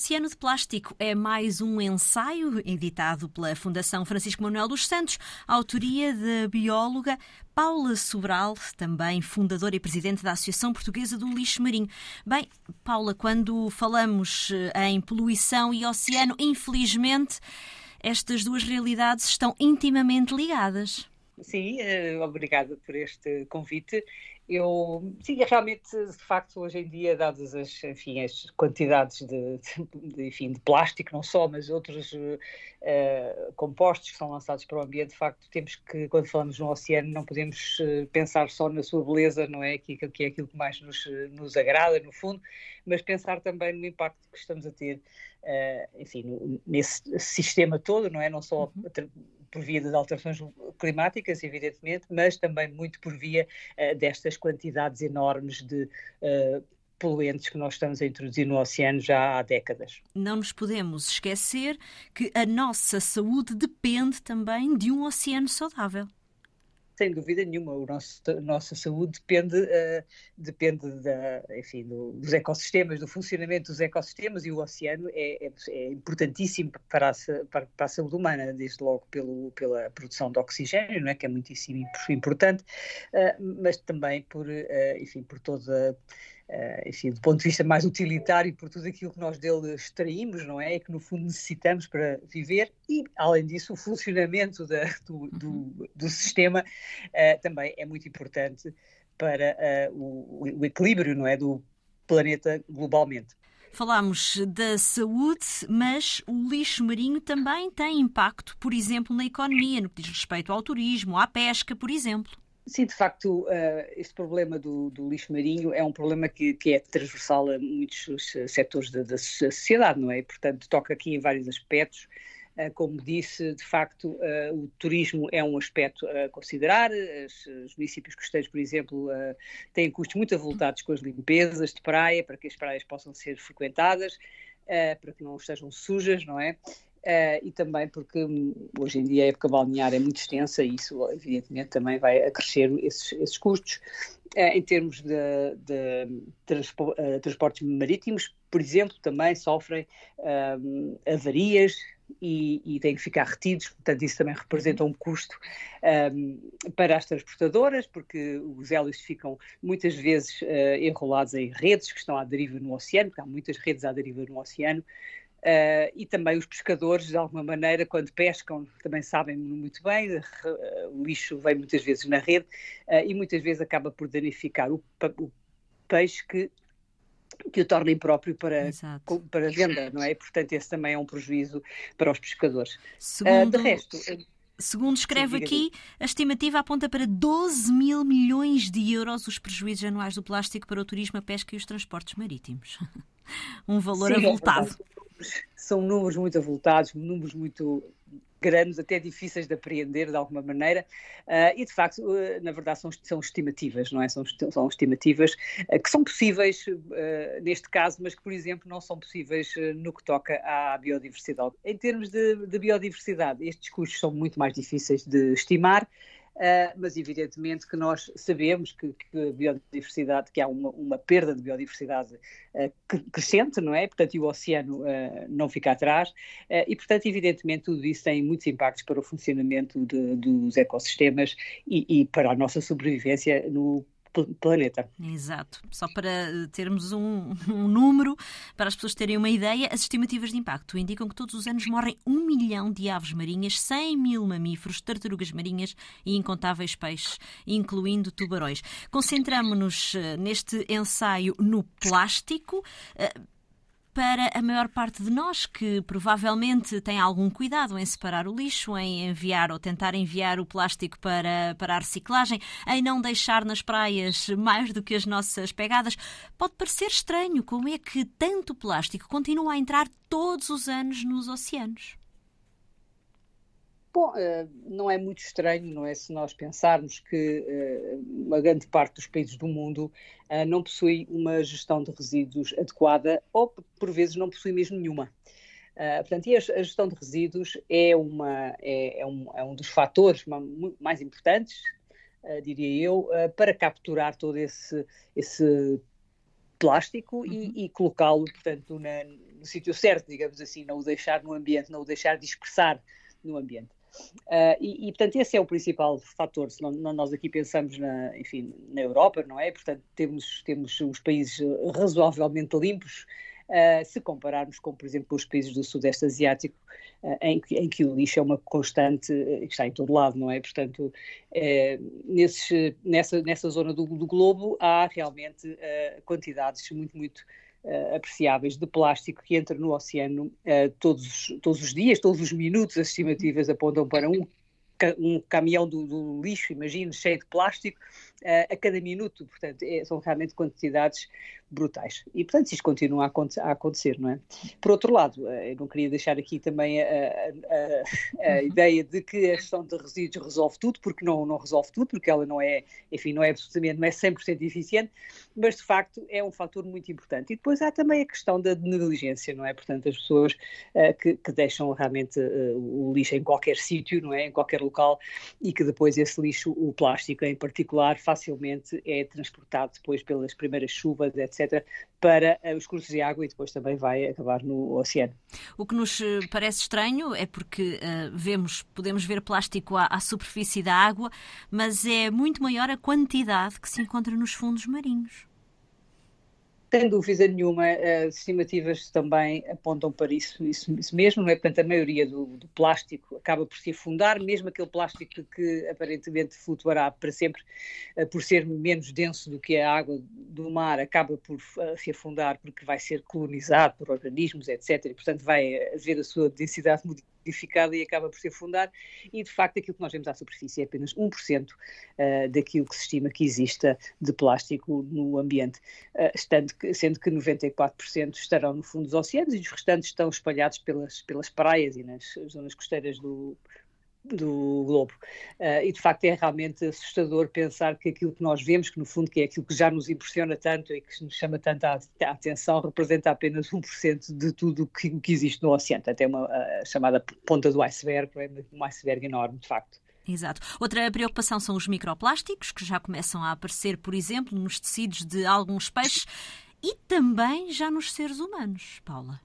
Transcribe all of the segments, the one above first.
Oceano de Plástico é mais um ensaio editado pela Fundação Francisco Manuel dos Santos, autoria da bióloga Paula Sobral, também fundadora e presidente da Associação Portuguesa do Lixo Marinho. Bem, Paula, quando falamos eh, em poluição e oceano, infelizmente, estas duas realidades estão intimamente ligadas. Sim, eh, obrigada por este convite. Eu, sim, realmente, de facto, hoje em dia, dadas as, enfim, as quantidades de, de, enfim, de plástico, não só, mas outros uh, compostos que são lançados para o ambiente, de facto, temos que, quando falamos no oceano, não podemos uh, pensar só na sua beleza, não é? Que, que é aquilo que mais nos, nos agrada, no fundo, mas pensar também no impacto que estamos a ter, uh, enfim, nesse sistema todo, não é? Não só uhum por via das alterações climáticas, evidentemente, mas também muito por via uh, destas quantidades enormes de uh, poluentes que nós estamos a introduzir no oceano já há décadas. Não nos podemos esquecer que a nossa saúde depende também de um oceano saudável sem dúvida nenhuma. O nosso, a nossa saúde depende, uh, depende da, enfim, do, dos ecossistemas, do funcionamento dos ecossistemas e o oceano é, é, é importantíssimo para a, para, para a, saúde humana, desde logo pelo, pela produção de oxigênio, não é? que é muitíssimo importante, uh, mas também por, uh, enfim, por toda enfim, do ponto de vista mais utilitário, por tudo aquilo que nós dele extraímos, não é? E que no fundo necessitamos para viver, e além disso, o funcionamento da, do, do, uhum. do, sistema uh, também é muito importante para uh, o, o, equilíbrio, não é? Do planeta globalmente. Falámos da saúde, mas o lixo marinho também tem impacto, por exemplo, na economia, no que diz respeito ao turismo, à pesca, por exemplo. Sim, de facto, uh, este problema do, do, lixo marinho é um problema que, que é transversal a muitos setores da, da, sociedade, não é? Portanto, toca aqui em vários aspectos. Uh, como disse, de facto, o turismo é um aspecto a considerar. Os municípios costeiros, por exemplo, têm custos muito avultados com as limpezas de praia, para que as praias possam ser frequentadas, para que não estejam sujas, não é? Uh, e também porque hum, hoje em dia a época balnear é muito extensa e isso evidentemente também vai acrescer esses, esses custos. Uh, em termos de, de transpo, uh, transportes marítimos, por exemplo, também sofrem hum, avarias e, e, têm que ficar retidos, portanto isso também representa um custo um, para as transportadoras, porque os hélices ficam muitas vezes enrolados em redes que estão à deriva no oceano, porque há muitas redes à deriva no oceano, Uh, e também os pescadores, de alguma maneira, quando pescam, também sabem muito bem, uh, o lixo vem muitas vezes na rede uh, e muitas vezes acaba por danificar o, o peixe que, que o torna impróprio para, para venda, não é? Portanto, esse também é um prejuízo para os pescadores. Segundo... de resto. Segundo escreve Sim, aqui, a estimativa aponta para 12 mil milhões de euros os prejuízos anuais do plástico para o turismo, a pesca e os transportes marítimos. um valor Sim, é avultado. É são números muito avultados, números muito grandes, até difíceis de apreender de alguma maneira, uh, e de facto, uh, na verdade, são, são estimativas, não é? São, são estimativas uh, que são possíveis neste caso, mas que, por exemplo, não são possíveis no que toca à biodiversidade. Em termos de, de biodiversidade, estes custos são muito mais difíceis de estimar. Uh, mas evidentemente que nós sabemos que, que biodiversidade, que há uma, uma perda de biodiversidade uh, crescente, não é? Portanto, e o oceano uh, não fica atrás, e portanto, evidentemente, tudo isso tem muitos impactos para o funcionamento de, dos ecossistemas e, e para a nossa sobrevivência no planeta. Exato. Só para eh, termos um, um, número, para as pessoas terem uma ideia, as estimativas de impacto indicam que todos os anos morrem um milhão de aves marinhas, 100 mil mamíferos, tartarugas marinhas e incontáveis peixes, incluindo tubarões. Concentramos-nos eh, neste ensaio no plástico. Para a maior parte de nós que provavelmente tem algum cuidado em separar o lixo, em enviar ou tentar enviar o plástico para, para a reciclagem, em não deixar nas praias mais do que as nossas pegadas, pode parecer estranho como é que tanto plástico continua a entrar todos os anos nos oceanos. Bom, eh, não é muito estranho, não é? Se nós pensarmos que eh, uma grande parte dos países do mundo eh, não possui uma gestão de resíduos adequada ou, por vezes, não possui mesmo nenhuma. portanto, e a, gestão de resíduos é, uma, é, é, um, é um dos fatores mais importantes, diria eu, para capturar todo esse, esse plástico uhum. e, e colocá-lo, portanto, na, no sítio certo, digamos assim, não o deixar no ambiente, não o deixar dispersar no ambiente. Uh, e, e, portanto, esse é o principal fator. Se não, nós aqui pensamos na, enfim, na Europa, não é? Portanto, temos, temos os países razoavelmente limpos, uh, se compararmos com, por exemplo, os países do Sudeste Asiático, uh, em, que, em, que, o lixo é uma constante que está em todo lado, não é? Portanto, nesses, nessa, nessa zona do, do, globo há realmente quantidades muito, muito uh, apreciáveis de plástico que entra no oceano uh, todos, todos os dias, todos os minutos, as estimativas apontam para um um caminhão do, do, lixo, imagino, cheio de plástico, a cada minuto. Portanto, é, são realmente quantidades brutais. E, portanto, isto continua a, a, acontecer, não é? Por outro lado, eh, eu não queria deixar aqui também a, a, a, ideia de que a questão de resíduos resolve tudo, porque não, não resolve tudo, porque ela não é, enfim, não é absolutamente, não é 100% eficiente, mas de facto é um fator muito importante. E depois há também a questão da negligência, não é? Portanto, as pessoas uh, que, que, deixam realmente uh, o lixo em qualquer sítio, não é? Em qualquer local, e que depois esse lixo, o plástico em particular, facilmente é transportado depois pelas primeiras chuvas, etc para eh, os cursos de água e depois também vai acabar no oceano. O que nos eh, parece estranho é porque uh, vemos, podemos ver plástico à, à superfície da água, mas é muito maior a quantidade que se encontra nos fundos marinhos. Sem dúvida nenhuma, as estimativas também apontam para isso, isso, isso mesmo, não é? Portanto, a maioria do, do, plástico acaba por se afundar, mesmo aquele plástico que aparentemente flutuará para sempre, eh, por ser menos denso do que a água do mar, acaba por eh, se afundar porque vai ser colonizado por organismos, etc. E, portanto, vai haver a sua densidade modificada e acaba por se afundar. E, de facto, aquilo que nós vemos à superfície é apenas 1% uh, daquilo que se estima que exista de plástico no ambiente, uh, estando que, sendo que 94% estarão no fundo dos oceanos e os restantes estão espalhados pelas, pelas praias e nas zonas costeiras do, do globo. Uh, e de facto é realmente assustador pensar que aquilo que nós vemos, que no fundo que é aquilo que já nos impressiona tanto e que nos chama tanto a, a atenção, representa apenas 1% de tudo que, que existe no oceano. Até uma uh, chamada ponta do iceberg, é um iceberg enorme, de facto. Exato. Outra preocupação são os microplásticos, que já começam a aparecer, por exemplo, nos tecidos de alguns peixes e também já nos seres humanos, Paula.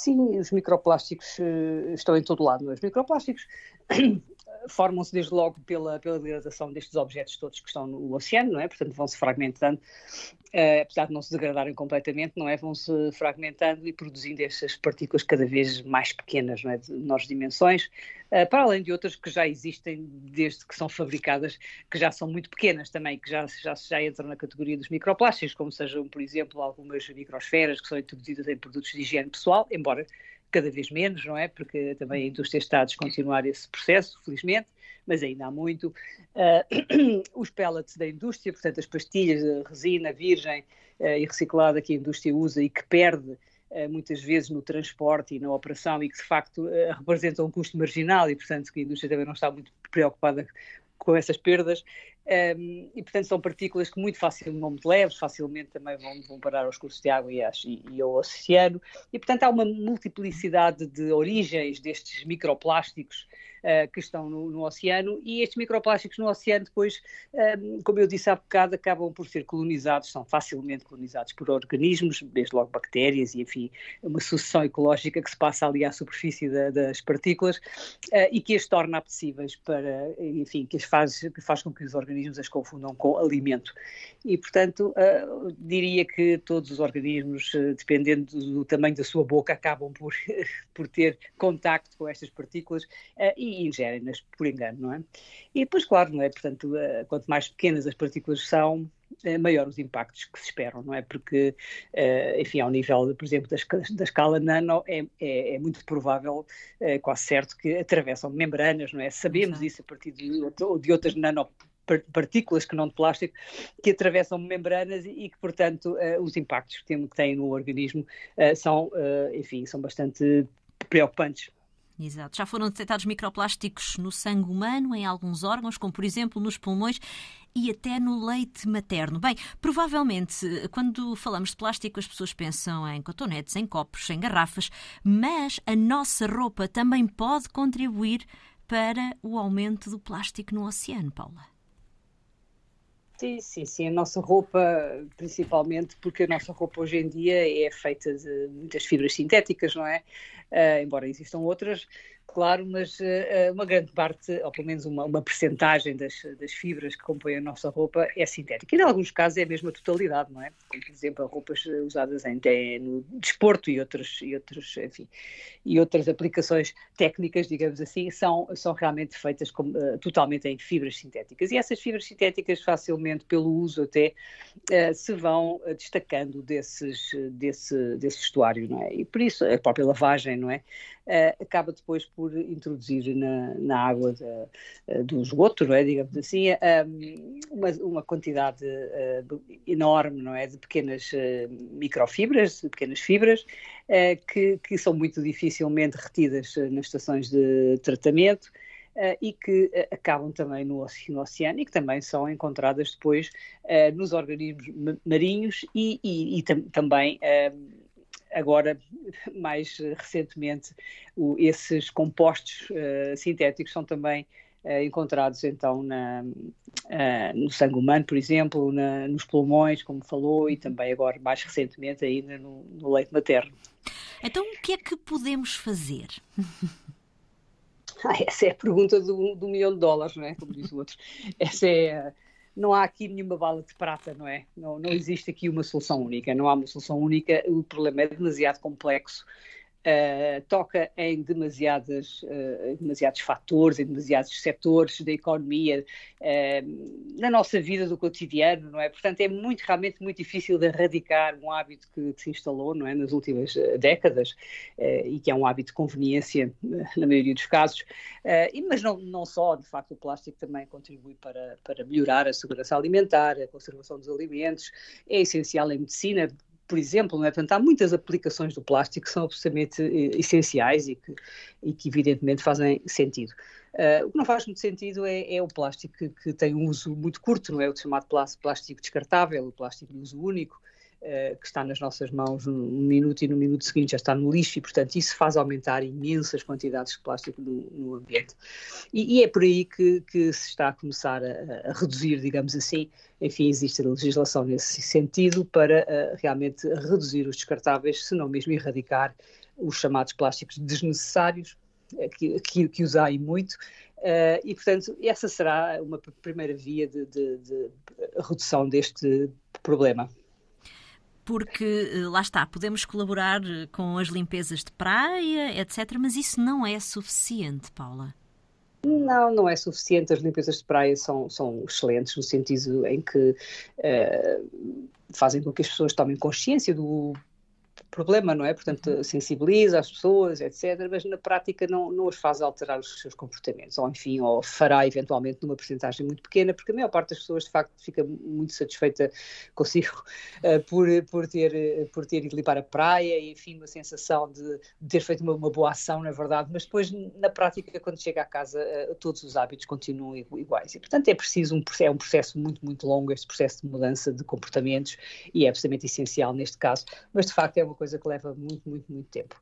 Sim, os microplásticos uh, estão em todo lado. Os microplásticos formam-se desde logo pela, pela degradação destes objetos todos que estão no oceano, não é? Portanto, vão-se fragmentando, uh, apesar de não se degradarem completamente, não é? Vão-se fragmentando e produzindo estas partículas cada vez mais pequenas, não é? De menores dimensões, uh, para além de outras que já existem desde que são fabricadas, que já são muito pequenas também, que já, já, já entram na categoria dos microplásticos, como sejam, por exemplo, algumas microsferas que são introduzidas em produtos de higiene pessoal, embora cada vez menos, não é? Porque também a indústria está a descontinuar esse processo, felizmente, mas ainda há muito. Uh, os pellets da indústria, portanto, as pastilhas de resina virgem uh, e reciclada que a indústria usa e que perde uh, muitas vezes no transporte e na operação e que de facto representam um custo marginal e, portanto, que a indústria também não está muito preocupada com essas perdas. Um, e, portanto, são partículas que muito facilmente, leves, facilmente também vão, vão parar aos cursos de água e, e, e, ao oceano. E, portanto, há uma multiplicidade de origens destes microplásticos uh, que estão no, no, oceano e estes microplásticos no oceano depois, um, como eu disse há bocado, acabam por ser colonizados, são facilmente colonizados por organismos, desde logo bactérias e, enfim, uma sucessão ecológica que se passa ali à superfície da, das partículas uh, e que as torna apetecíveis para, enfim, que, as faz, que faz com que os organismos as confundam com alimento. E, portanto, uh, diria que todos os organismos, dependendo do, tamanho da sua boca, acabam por, por ter contacto com estas partículas e e ingerem-nas por engano, não é? E depois, claro, não é? Portanto, quanto mais pequenas as partículas são, maior os impactos que se esperam, não é? Porque, enfim, ao nível, por exemplo, da, escala nano, é, é, é muito provável, é quase certo, que atravessam membranas, não é? Sabemos Exato. isso a partir de, de outras nanopartículas que não de plástico, que atravessam membranas e, que, portanto, os impactos que têm no organismo são, enfim, são bastante preocupantes. Exato. Já foram detectados microplásticos no sangue humano, em alguns órgãos, como por exemplo nos pulmões e até no leite materno. Bem, provavelmente, quando falamos de plástico, as pessoas pensam em cotonetes, em copos, em garrafas, mas a nossa roupa também pode contribuir para o aumento do plástico no oceano, Paula. Sim, sim, sim. A nossa roupa, principalmente, porque a nossa roupa hoje em dia é feita de muitas fibras sintéticas, não é? Uh, embora existam outras, claro, mas uh, uma grande parte, ou pelo menos uma, uma percentagem das, das fibras que compõem a nossa roupa é sintética. E em alguns casos é mesmo a totalidade, não é? Como, por exemplo, roupas usadas em, no desporto e outras, e outros, enfim, e outras aplicações técnicas, digamos assim, são, são realmente feitas com, uh, totalmente em fibras sintéticas. E essas fibras sintéticas facilmente, pelo uso até, uh, se vão destacando desses, desse, desse vestuário, não é? E por isso a própria lavagem, não é? Uh, acaba depois por introduzir na, na água de, uh, do esgoto, não é? digamos assim, um, uma, uma, quantidade uh, enorme não é? de pequenas microfibras, de pequenas fibras, que, que são muito dificilmente retidas nas estações de tratamento. Uh, e que uh, acabam também no, no, oceano e que também são encontradas depois uh, nos organismos marinhos e, e, e tam também agora, mais recentemente, o, esses compostos uh, sintéticos são também uh, encontrados então na, uh, no sangue humano, por exemplo, na, nos pulmões, como falou, e também agora, mais recentemente, ainda no, no leite materno. Então, o que é que podemos fazer? Ah, essa é a pergunta do, do milhão de dólares, não é? Como diz o outro. Essa é não há aqui nenhuma bala de prata, não é? Não, não existe aqui uma solução única, não há uma solução única, o problema é demasiado complexo Uh, toca em demasiadas, uh, demasiados fatores, em demasiados setores da economia, uh, na nossa vida do cotidiano, não é? Portanto, é muito, realmente muito difícil de erradicar um hábito que, que se instalou, não é? Nas últimas décadas, e que é um hábito de conveniência, na maioria dos casos, e, mas não, não só, de facto, o plástico também contribui para, para melhorar a segurança alimentar, a conservação dos alimentos, é essencial em medicina, por exemplo, não é? Portanto, há muitas aplicações do plástico que são absolutamente eh, essenciais e que, e que evidentemente fazem sentido. Uh, o que não faz muito sentido é, é o plástico que, que, tem um uso muito curto, não é? O chamado plástico descartável, o plástico de uso único, que está nas nossas mãos num minuto e no minuto seguinte já está no lixo e, portanto, isso faz aumentar imensas quantidades de plástico no, no ambiente. E, e, é por aí que, que se está a começar a, a reduzir, digamos assim, enfim, existe legislação nesse sentido para uh, realmente reduzir os descartáveis, se não mesmo erradicar os chamados plásticos desnecessários, uh, que, que, que muito, uh, e portanto essa será uma primeira via de, de, de redução deste problema porque lá está, podemos colaborar com as limpezas de praia, etc., mas isso não é suficiente, Paula. Não, não é suficiente. As limpezas de praia são, são excelentes no sentido em que uh, fazem com que as pessoas tomem consciência do problema, não é? Portanto, uhum. sensibiliza as pessoas, etc., mas na prática não, não as faz alterar os seus comportamentos, ou enfim, ou fará eventualmente numa porcentagem muito pequena, porque a maior parte das pessoas de facto fica muito satisfeita consigo uh, por, por, ter, por ter ido limpar a praia e enfim, uma sensação de, de ter feito uma, uma, boa ação, na verdade, mas depois na prática, quando chega à casa, uh, todos os hábitos continuam iguais. E portanto é preciso um, é um processo muito, muito longo, este processo de mudança de comportamentos, e é absolutamente essencial neste caso, mas de facto é uma coisa que leva muito, muito, muito tempo.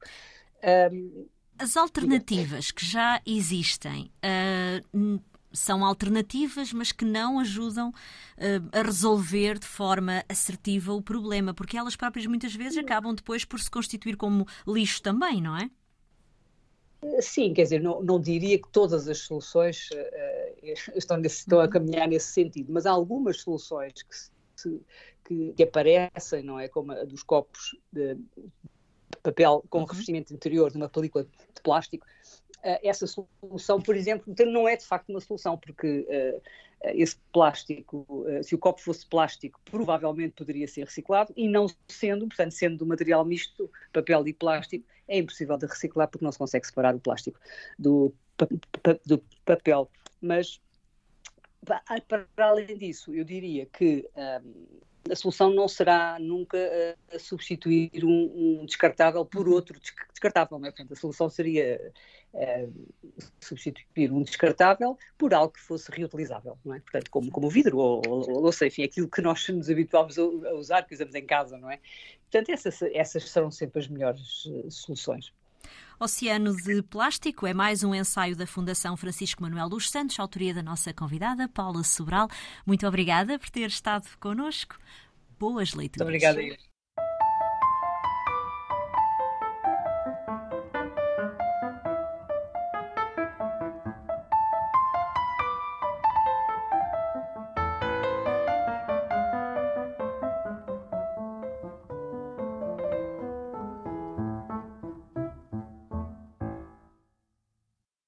Um, As alternativas que já existem uh, são alternativas, mas que não ajudam uh, a resolver de forma assertiva o problema, porque elas próprias muitas vezes acabam depois por se constituir como lixo também, não é? Sim, quer dizer, não, não diria que todas as soluções uh, estão, estão a uhum. caminhar nesse sentido, mas há algumas soluções que se, que, que aparecem, não é? Como a dos copos de papel com uhum. revestimento interior de uma película de plástico, uh, essa solução, por exemplo, não é de facto uma solução, porque uh, esse plástico, uh, se o copo fosse plástico, provavelmente poderia ser reciclado, e não sendo, portanto, sendo do material misto, papel e plástico, é impossível de reciclar porque não se consegue separar o plástico do, do papel. Mas, para além disso, eu diria que um, a solução não será nunca uh, substituir um, um, descartável por uhum. outro descartável, não é? Portanto, a solução seria uh, substituir um descartável por algo que fosse reutilizável, não é? Portanto, como, como o vidro ou, ou, ou sei, enfim, aquilo que nós nos habituámos a, usar, que usamos em casa, não é? Portanto, essas, essas serão sempre as melhores uh, soluções. Oceano de Plástico é mais um ensaio da Fundação Francisco Manuel dos Santos, autoria da nossa convidada, Paula Sobral. Muito obrigada por ter estado connosco. Boas leituras. Muito obrigada.